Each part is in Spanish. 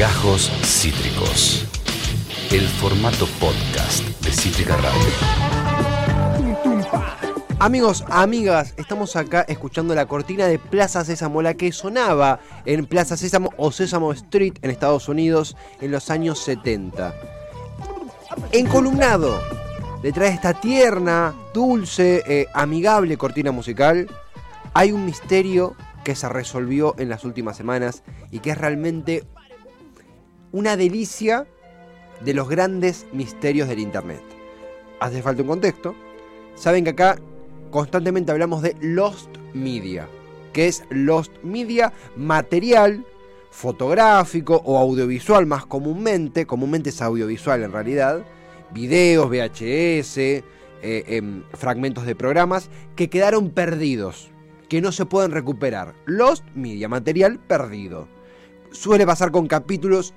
Gajos Cítricos. El formato podcast de Cítrica Radio. Amigos, amigas, estamos acá escuchando la cortina de Plaza Sésamo, la que sonaba en Plaza Sésamo o Sésamo Street en Estados Unidos en los años 70. Encolumnado, detrás de esta tierna, dulce, eh, amigable cortina musical, hay un misterio que se resolvió en las últimas semanas y que es realmente una delicia de los grandes misterios del Internet. Hace falta un contexto. Saben que acá constantemente hablamos de Lost Media, que es Lost Media material, fotográfico o audiovisual más comúnmente, comúnmente es audiovisual en realidad, videos, VHS, eh, em, fragmentos de programas que quedaron perdidos, que no se pueden recuperar. Lost Media, material perdido. Suele pasar con capítulos,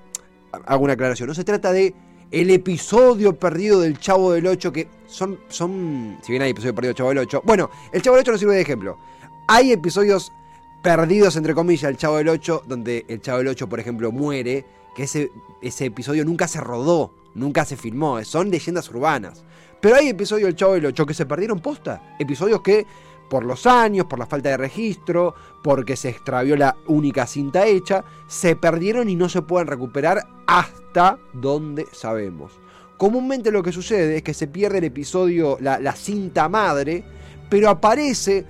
hago una aclaración, no se trata de el episodio perdido del Chavo del 8, que son, son, si bien hay episodio perdido del Chavo del 8, bueno, el Chavo del 8 no sirve de ejemplo. Hay episodios perdidos, entre comillas, del Chavo del 8, donde el Chavo del 8, por ejemplo, muere, que ese, ese episodio nunca se rodó, nunca se filmó, son leyendas urbanas. Pero hay episodios del Chavo del 8 que se perdieron posta, episodios que por los años, por la falta de registro, porque se extravió la única cinta hecha, se perdieron y no se pueden recuperar hasta donde sabemos. Comúnmente lo que sucede es que se pierde el episodio, la, cinta madre, pero aparece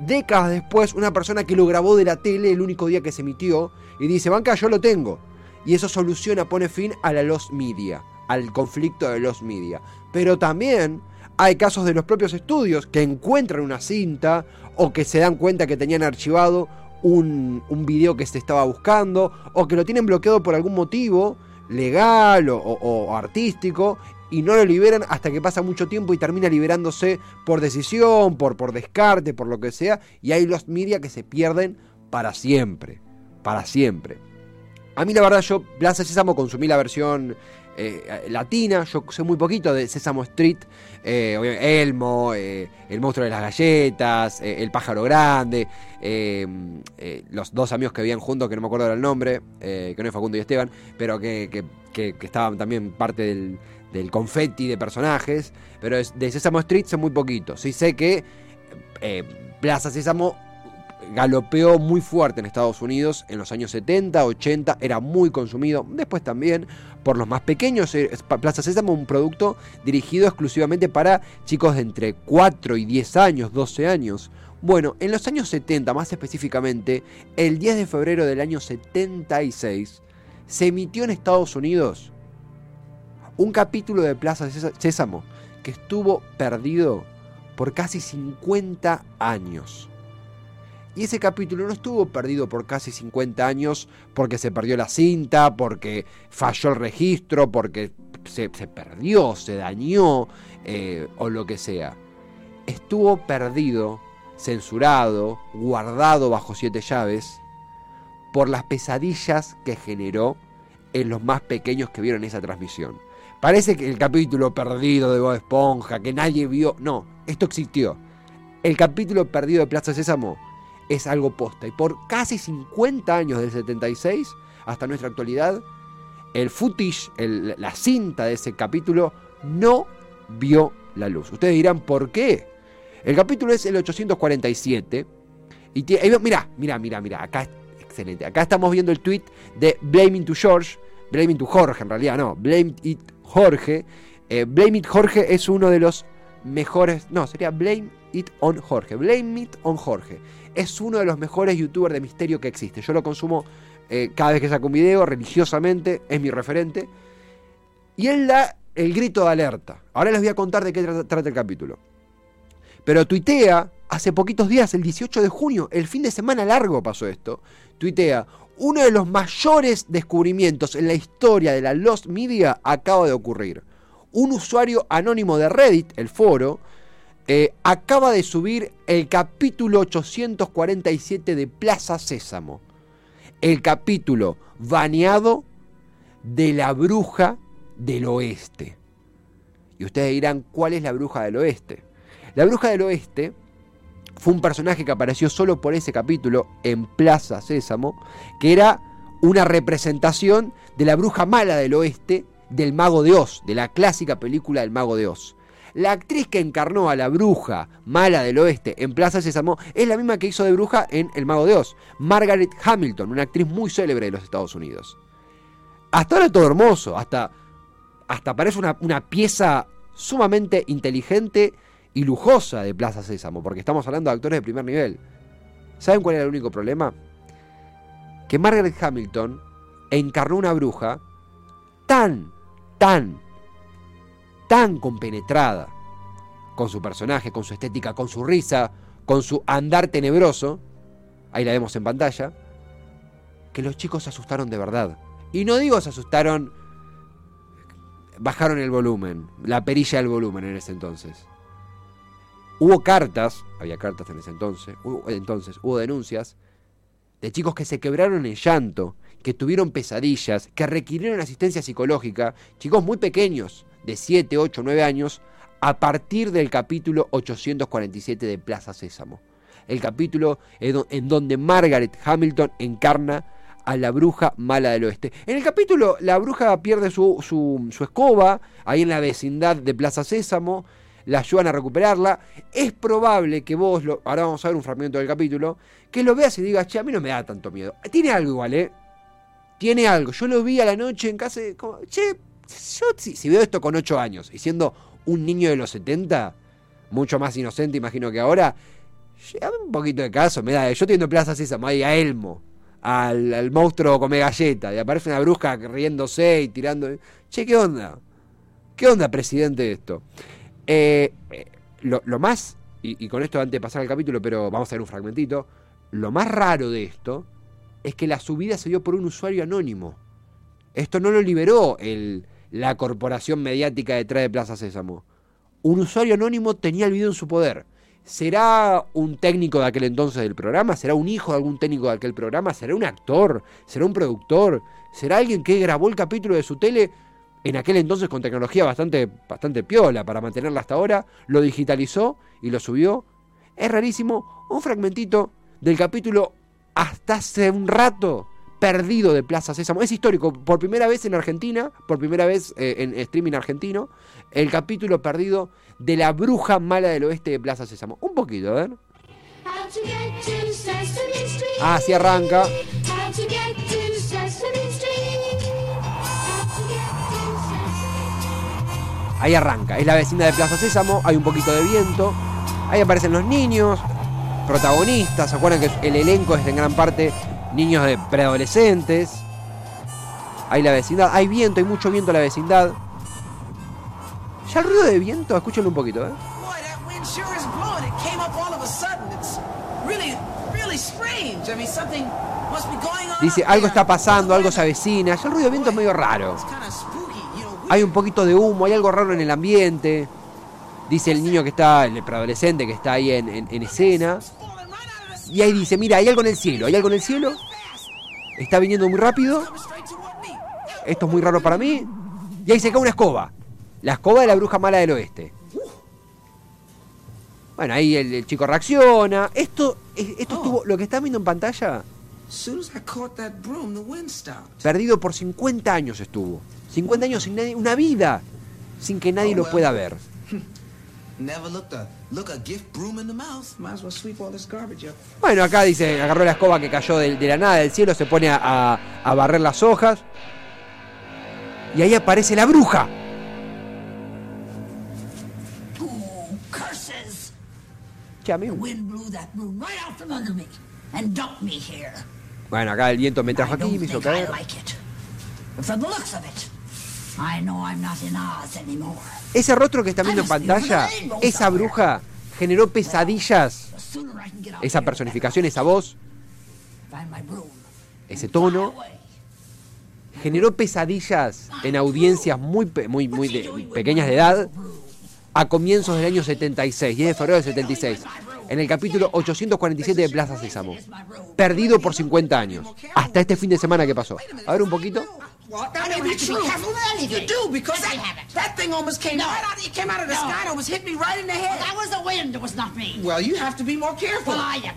décadas después una persona que lo grabó de la tele el único día que se emitió y dice, banca, yo lo tengo. Y eso soluciona, pone fin a la Lost Media, al conflicto de los Media. Pero también hay casos de los propios estudios que encuentran una cinta o que se dan cuenta que tenían archivado un, video que se estaba buscando o que lo tienen bloqueado por algún motivo legal o, artístico y no lo liberan hasta que pasa mucho tiempo y termina liberándose por decisión, por, por descarte, por lo que sea, y hay los media que se pierden para siempre, para siempre. A mí la verdad yo Plaza Sésamo consumí la versión eh, latina. Yo sé muy poquito de Sésamo Street, eh, Elmo, eh, El monstruo de las galletas, El pájaro grande, los dos amigos que vivían juntos, que no me acuerdo del nombre, que no es Facundo y Esteban, pero que, estaban también parte del, del confetti de personajes. Pero de Sésamo Street sé muy poquito. Sí sé que Plaza Sésamo galopeó muy fuerte en Estados Unidos en los años 70, 80, era muy consumido, después también por los más pequeños, eh, Plaza Sésamo un producto dirigido exclusivamente para chicos de entre 4 y 10 años, 12 años. Bueno, en los años 70 más específicamente, el 10 de febrero del año 76, se emitió en Estados Unidos un capítulo de Plaza Sésamo que estuvo perdido por casi 50 años. Y ese capítulo no estuvo perdido por casi 50 años porque se perdió la cinta, porque falló el registro, porque se, perdió, se dañó eh, o lo que sea. Estuvo perdido, censurado, guardado bajo siete llaves por las pesadillas que generó en los más pequeños que vieron esa transmisión. Parece que el capítulo perdido de Bob Esponja, que nadie vio. No, esto existió. El capítulo perdido de Plaza Sésamo es algo posta. Y por casi 50 años del 76 hasta nuestra actualidad, el footage, la cinta de ese capítulo, no vio la luz. Ustedes dirán, ¿por qué? El capítulo es el 847. Y mira, mira, mira, mira, acá excelente. Acá estamos viendo el tweet de Blaming to George, Blaming to Jorge en realidad, no, Blame It Jorge. Eh, Blame It Jorge es uno de los mejores, no, sería Blame It on Jorge, Blame It on Jorge es uno de los mejores youtubers de misterio que existe. Yo lo consumo eh, cada vez que saco un video, religiosamente, es mi referente. Y él da el grito de alerta. Ahora les voy a contar de qué trata, el capítulo. Pero tuitea, hace poquitos días, el 18 de junio, el fin de semana largo pasó esto, tuitea, uno de los mayores descubrimientos en la historia de la Lost Media acaba de ocurrir. Un usuario anónimo de Reddit, el foro, eh, acaba de subir el capítulo 847 de Plaza Sésamo. El capítulo baneado de la bruja del oeste. Y ustedes dirán, ¿cuál es la bruja del oeste? La bruja del oeste fue un personaje que apareció solo por ese capítulo en Plaza Sésamo, que era una representación de la bruja mala del oeste del Mago de Oz, de la clásica película del Mago de Oz. La actriz que encarnó a la bruja mala del oeste en Plaza Sésamo es la misma que hizo de bruja en El Mago de Oz, Margaret Hamilton, una actriz muy célebre de los Estados Unidos. Hasta ahora todo hermoso, hasta, hasta parece una, una pieza sumamente inteligente y lujosa de Plaza Sésamo, porque estamos hablando de actores de primer nivel. ¿Saben cuál era el único problema? Que Margaret Hamilton encarnó una bruja tan, tan, tan compenetrada con su personaje, con su estética, con su risa, con su andar tenebroso, ahí la vemos en pantalla, que los chicos se asustaron de verdad. Y no digo se asustaron, bajaron el volumen, la perilla del volumen en ese entonces. Hubo cartas, había cartas en ese entonces, hubo, entonces hubo denuncias de chicos que se quebraron en llanto, que tuvieron pesadillas, que requirieron asistencia psicológica, chicos muy pequeños, de 7, 8, 9 años, a partir del capítulo 847 de Plaza Sésamo. El capítulo en donde Margaret Hamilton encarna a la bruja mala del oeste. En el capítulo, la bruja pierde su, su, escoba ahí en la vecindad de Plaza Sésamo, la ayudan a recuperarla. Es probable que vos, lo, ahora vamos a ver un fragmento del capítulo, que lo veas y digas, che, a mí no me da tanto miedo. Tiene algo igual, ¿eh? Tiene algo. Yo lo vi a la noche en casa, como, che, yo si, veo esto con 8 años y siendo un niño de los 70, mucho más inocente imagino que ahora, un poquito de caso, me da. Yo teniendo Plaza Sésamo ahí a Elmo al, monstruo come galleta y aparece una bruja riéndose y tirando. Che, ¿qué onda? ¿Qué onda, presidente, esto? Eh, eh, lo, más, y, con esto antes de pasar al capítulo, pero vamos a ver un fragmentito, lo más raro de esto es que la subida se dio por un usuario anónimo. Esto no lo liberó el, la corporación mediática detrás de Plaza Sésamo. Un usuario anónimo tenía el video en su poder. ¿Será un técnico de aquel entonces del programa? ¿Será un hijo de algún técnico de aquel programa? ¿Será un actor? ¿Será un productor? ¿Será alguien que grabó el capítulo de su tele en aquel entonces con tecnología bastante, bastante piola para mantenerla hasta ahora? Lo digitalizó y lo subió. Es rarísimo. Un fragmentito del capítulo hasta hace un rato perdido de Plaza Sésamo. Es histórico, por primera vez en Argentina, por primera vez eh, en streaming argentino, el capítulo perdido de la bruja mala del oeste de Plaza Sésamo. Un poquito, a ver. Ah, así arranca. Ahí arranca, es la vecina de Plaza Sésamo, hay un poquito de viento, ahí aparecen los niños, protagonistas, ¿se acuerdan que el elenco es en gran parte niños de preadolescentes. Hay la vecindad, hay viento, hay mucho viento en la vecindad. Ya el ruido de viento, escúchenlo un poquito, ¿eh? Dice, algo está pasando, algo se avecina. Ya el ruido de viento es medio raro. Hay un poquito de humo, hay algo raro en el ambiente. Dice el niño que está, el preadolescente que está ahí en escena. Y ahí dice, mira, hay algo en el cielo, hay algo en el cielo. Está viniendo muy rápido. Esto es muy raro para mí. Y ahí se cae una escoba. La escoba de la bruja mala del oeste. Bueno, ahí el, chico reacciona. Esto, esto estuvo, lo que está viendo en pantalla. Perdido por 50 años estuvo. 50 años sin nadie, una vida sin que nadie lo pueda ver. Bueno, acá dice, agarró la escoba que cayó de, la nada del cielo, se pone a, barrer las hojas. Y ahí aparece la bruja. Bueno, acá el viento me trajo aquí y me hizo caer. Ese rostro que está viendo en pantalla, esa bruja generó pesadillas. Esa personificación, esa voz, ese tono, generó pesadillas en audiencias muy, muy, muy pequeñas de edad a comienzos del año 76, 10 de febrero del 76, en el capítulo 847 de Plaza Sésamo. Perdido por 50 años. Hasta este fin de semana que pasó. A ver un poquito. Well, I that may don't be have to be true. careful with anything. You do because that, have it. that thing almost came No. right out. It came out of the No. sky and almost hit me right in the head. That was the wind, it was not me. Well, you have to be more careful. Well, I am.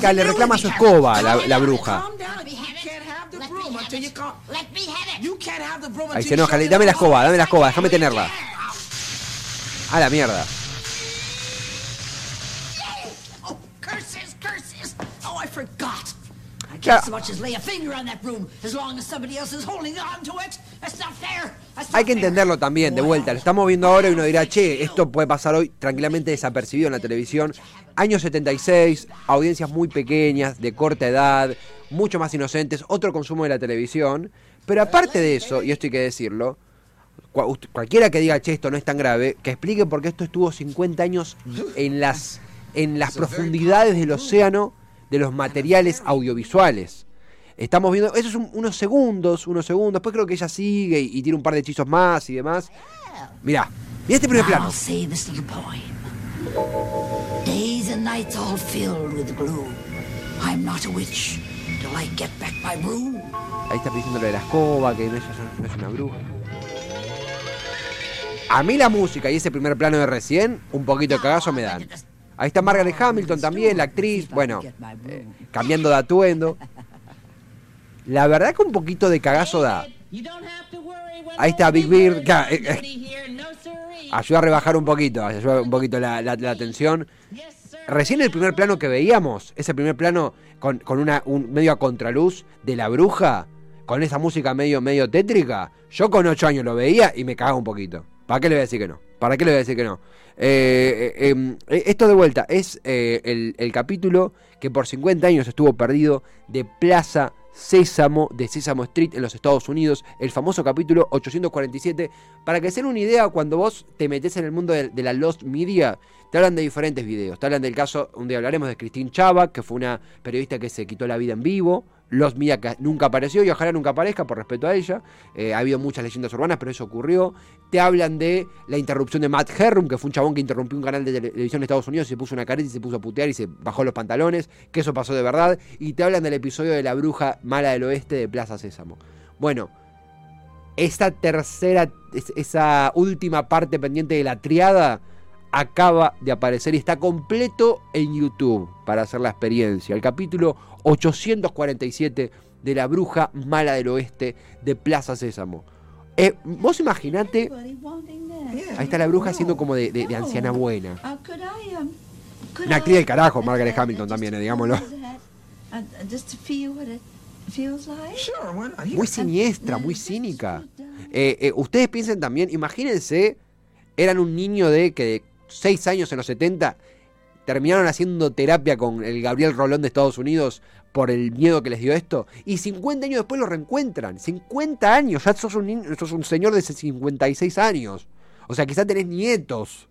Claro, le reclama su escoba la, la bruja. Calm down. Let me You have it. can't have the Let broom me have until it. you calm. Let me have it. You can't have the broom Ahí se enoja, dame la escoba, dame la escoba, déjame tenerla. A la mierda. Oh, curses, curses. Oh, I forgot. I can't Ya. so much as lay a finger on that broom as long as somebody else is holding on to it. That's not fair. That's Hay not que fair. entenderlo también, de vuelta. Lo estamos viendo ahora y uno dirá, che, esto puede pasar hoy tranquilamente desapercibido en la televisión. Año 76, audiencias muy pequeñas, de corta edad, mucho más inocentes, otro consumo de la televisión. Pero aparte de eso, y esto hay que decirlo, cualquiera que diga, che, esto no es tan grave, que explique por qué esto estuvo 50 años en las, en las profundidades del océano de los materiales audiovisuales. Estamos viendo, eso es un- unos segundos, unos segundos. Después creo que ella sigue y, y tiene un par de hechizos más y demás. Mirá, mirá este primer plano. I'll say this little poem. Days and nights all filled with gloom. I'm not a witch till I get back my broom. Ahí está diciendo lo de la escoba, que no es, no es una bruja. A mí la música y ese primer plano de recién, un poquito de cagazo me dan. Ahí está Margaret Hamilton también, la actriz, bueno, eh, cambiando de atuendo. La verdad que un poquito de cagazo da. Ahí está Big Bird, eh, eh, ayuda a rebajar un poquito, ayuda un poquito la, la- tensión. Recién el primer plano que veíamos, ese primer plano con, con una, un medio a contraluz de la bruja, con esa música medio, medio tétrica, yo con 8 años lo veía y me cagaba un poquito. ¿Para qué le voy a decir que no? ¿Para qué le voy a decir que no? Eh, eh, em, eh, esto de vuelta es eh, el, el capítulo que por 50 años estuvo perdido de Plaza Sésamo, de Sésamo Street en los Estados Unidos, el famoso capítulo 847. Para que se den una idea, cuando vos te metes en el mundo de, de la Lost Media, te hablan de diferentes videos. Te hablan del caso, un día hablaremos de Christine Chava, que fue una periodista que se quitó la vida en vivo. Media que nunca apareció y ojalá nunca aparezca por respeto a ella. Eh, ha habido muchas leyendas urbanas, pero eso ocurrió. Te hablan de la interrupción de Matt Herrum, que fue un chabón que interrumpió un canal de televisión de Estados Unidos, se puso una careta y se puso a putear y se bajó los pantalones, que eso pasó de verdad. Y te hablan del episodio de la bruja mala del oeste de Plaza Sésamo. Bueno, esa tercera, es- esa última parte pendiente de la triada acaba de aparecer y está completo en YouTube para hacer la experiencia. El capítulo 847 de la bruja mala del oeste de Plaza Sésamo. Eh, vos imaginate, ahí está la bruja siendo como de, de- de anciana buena. Una actriz del carajo, Margaret Hamilton también, eh, digámoslo. Why not? Muy siniestra, muy cínica. Eh, eh, ustedes piensen también, imagínense, eran un niño de que 6 años en los 70, terminaron haciendo terapia con el Gabriel Rolón de Estados Unidos por el miedo que les dio esto, y 50 años después lo reencuentran. 50 años, ya sos un, sos un señor de 56 años. O sea, quizá tenés nietos.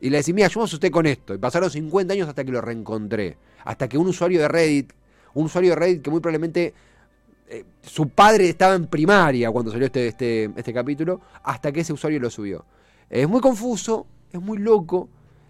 Y le decís, mira, ayúdanos usted con esto. Y pasaron 50 años hasta que lo reencontré. Hasta que un usuario de Reddit, un usuario de Reddit que muy probablemente eh, su padre estaba en primaria cuando salió este, este, este capítulo, hasta que ese usuario lo subió. Es muy confuso, es muy loco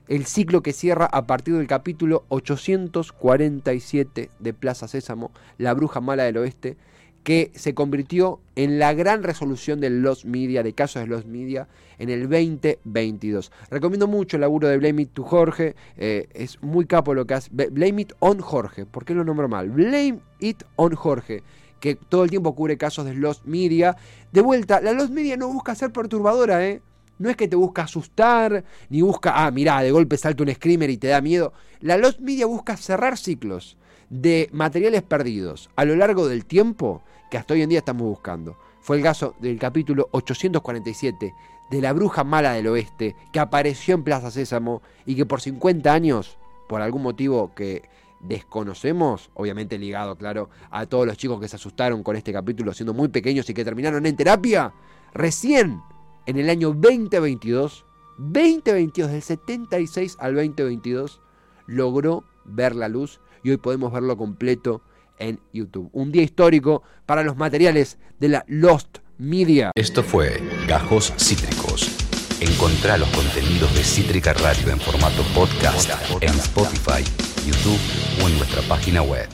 el ciclo que cierra a partir del capítulo 847 de Plaza Sésamo, La Bruja Mala del Oeste, que se convirtió en la gran resolución de los media, de casos de los media, en el 2022. Recomiendo mucho el laburo de Blame It to Jorge, eh, es muy capo lo que hace. Blame It on Jorge, ¿por qué lo nombro mal? Blame It on Jorge, que todo el tiempo cubre casos de los media. De vuelta, la Lost Media no busca ser perturbadora, ¿eh? No es que te busca asustar, ni busca, ah, mirá, de golpe salta un screamer y te da miedo. La Lost Media busca cerrar ciclos de materiales perdidos a lo largo del tiempo que hasta hoy en día estamos buscando. Fue el caso del capítulo 847 de la bruja mala del oeste que apareció en Plaza Sésamo y que por 50 años, por algún motivo que desconocemos, obviamente ligado, claro, a todos los chicos que se asustaron con este capítulo siendo muy pequeños y que terminaron en terapia, recién en el año 2022, 2022, del 76 al 2022, logró ver la luz y hoy podemos verlo completo en YouTube. Un día histórico para los materiales de la Lost Media. Esto fue Gajos Cítricos. Encontrá los contenidos de Cítrica Radio en formato podcast en Spotify, YouTube o en nuestra página web.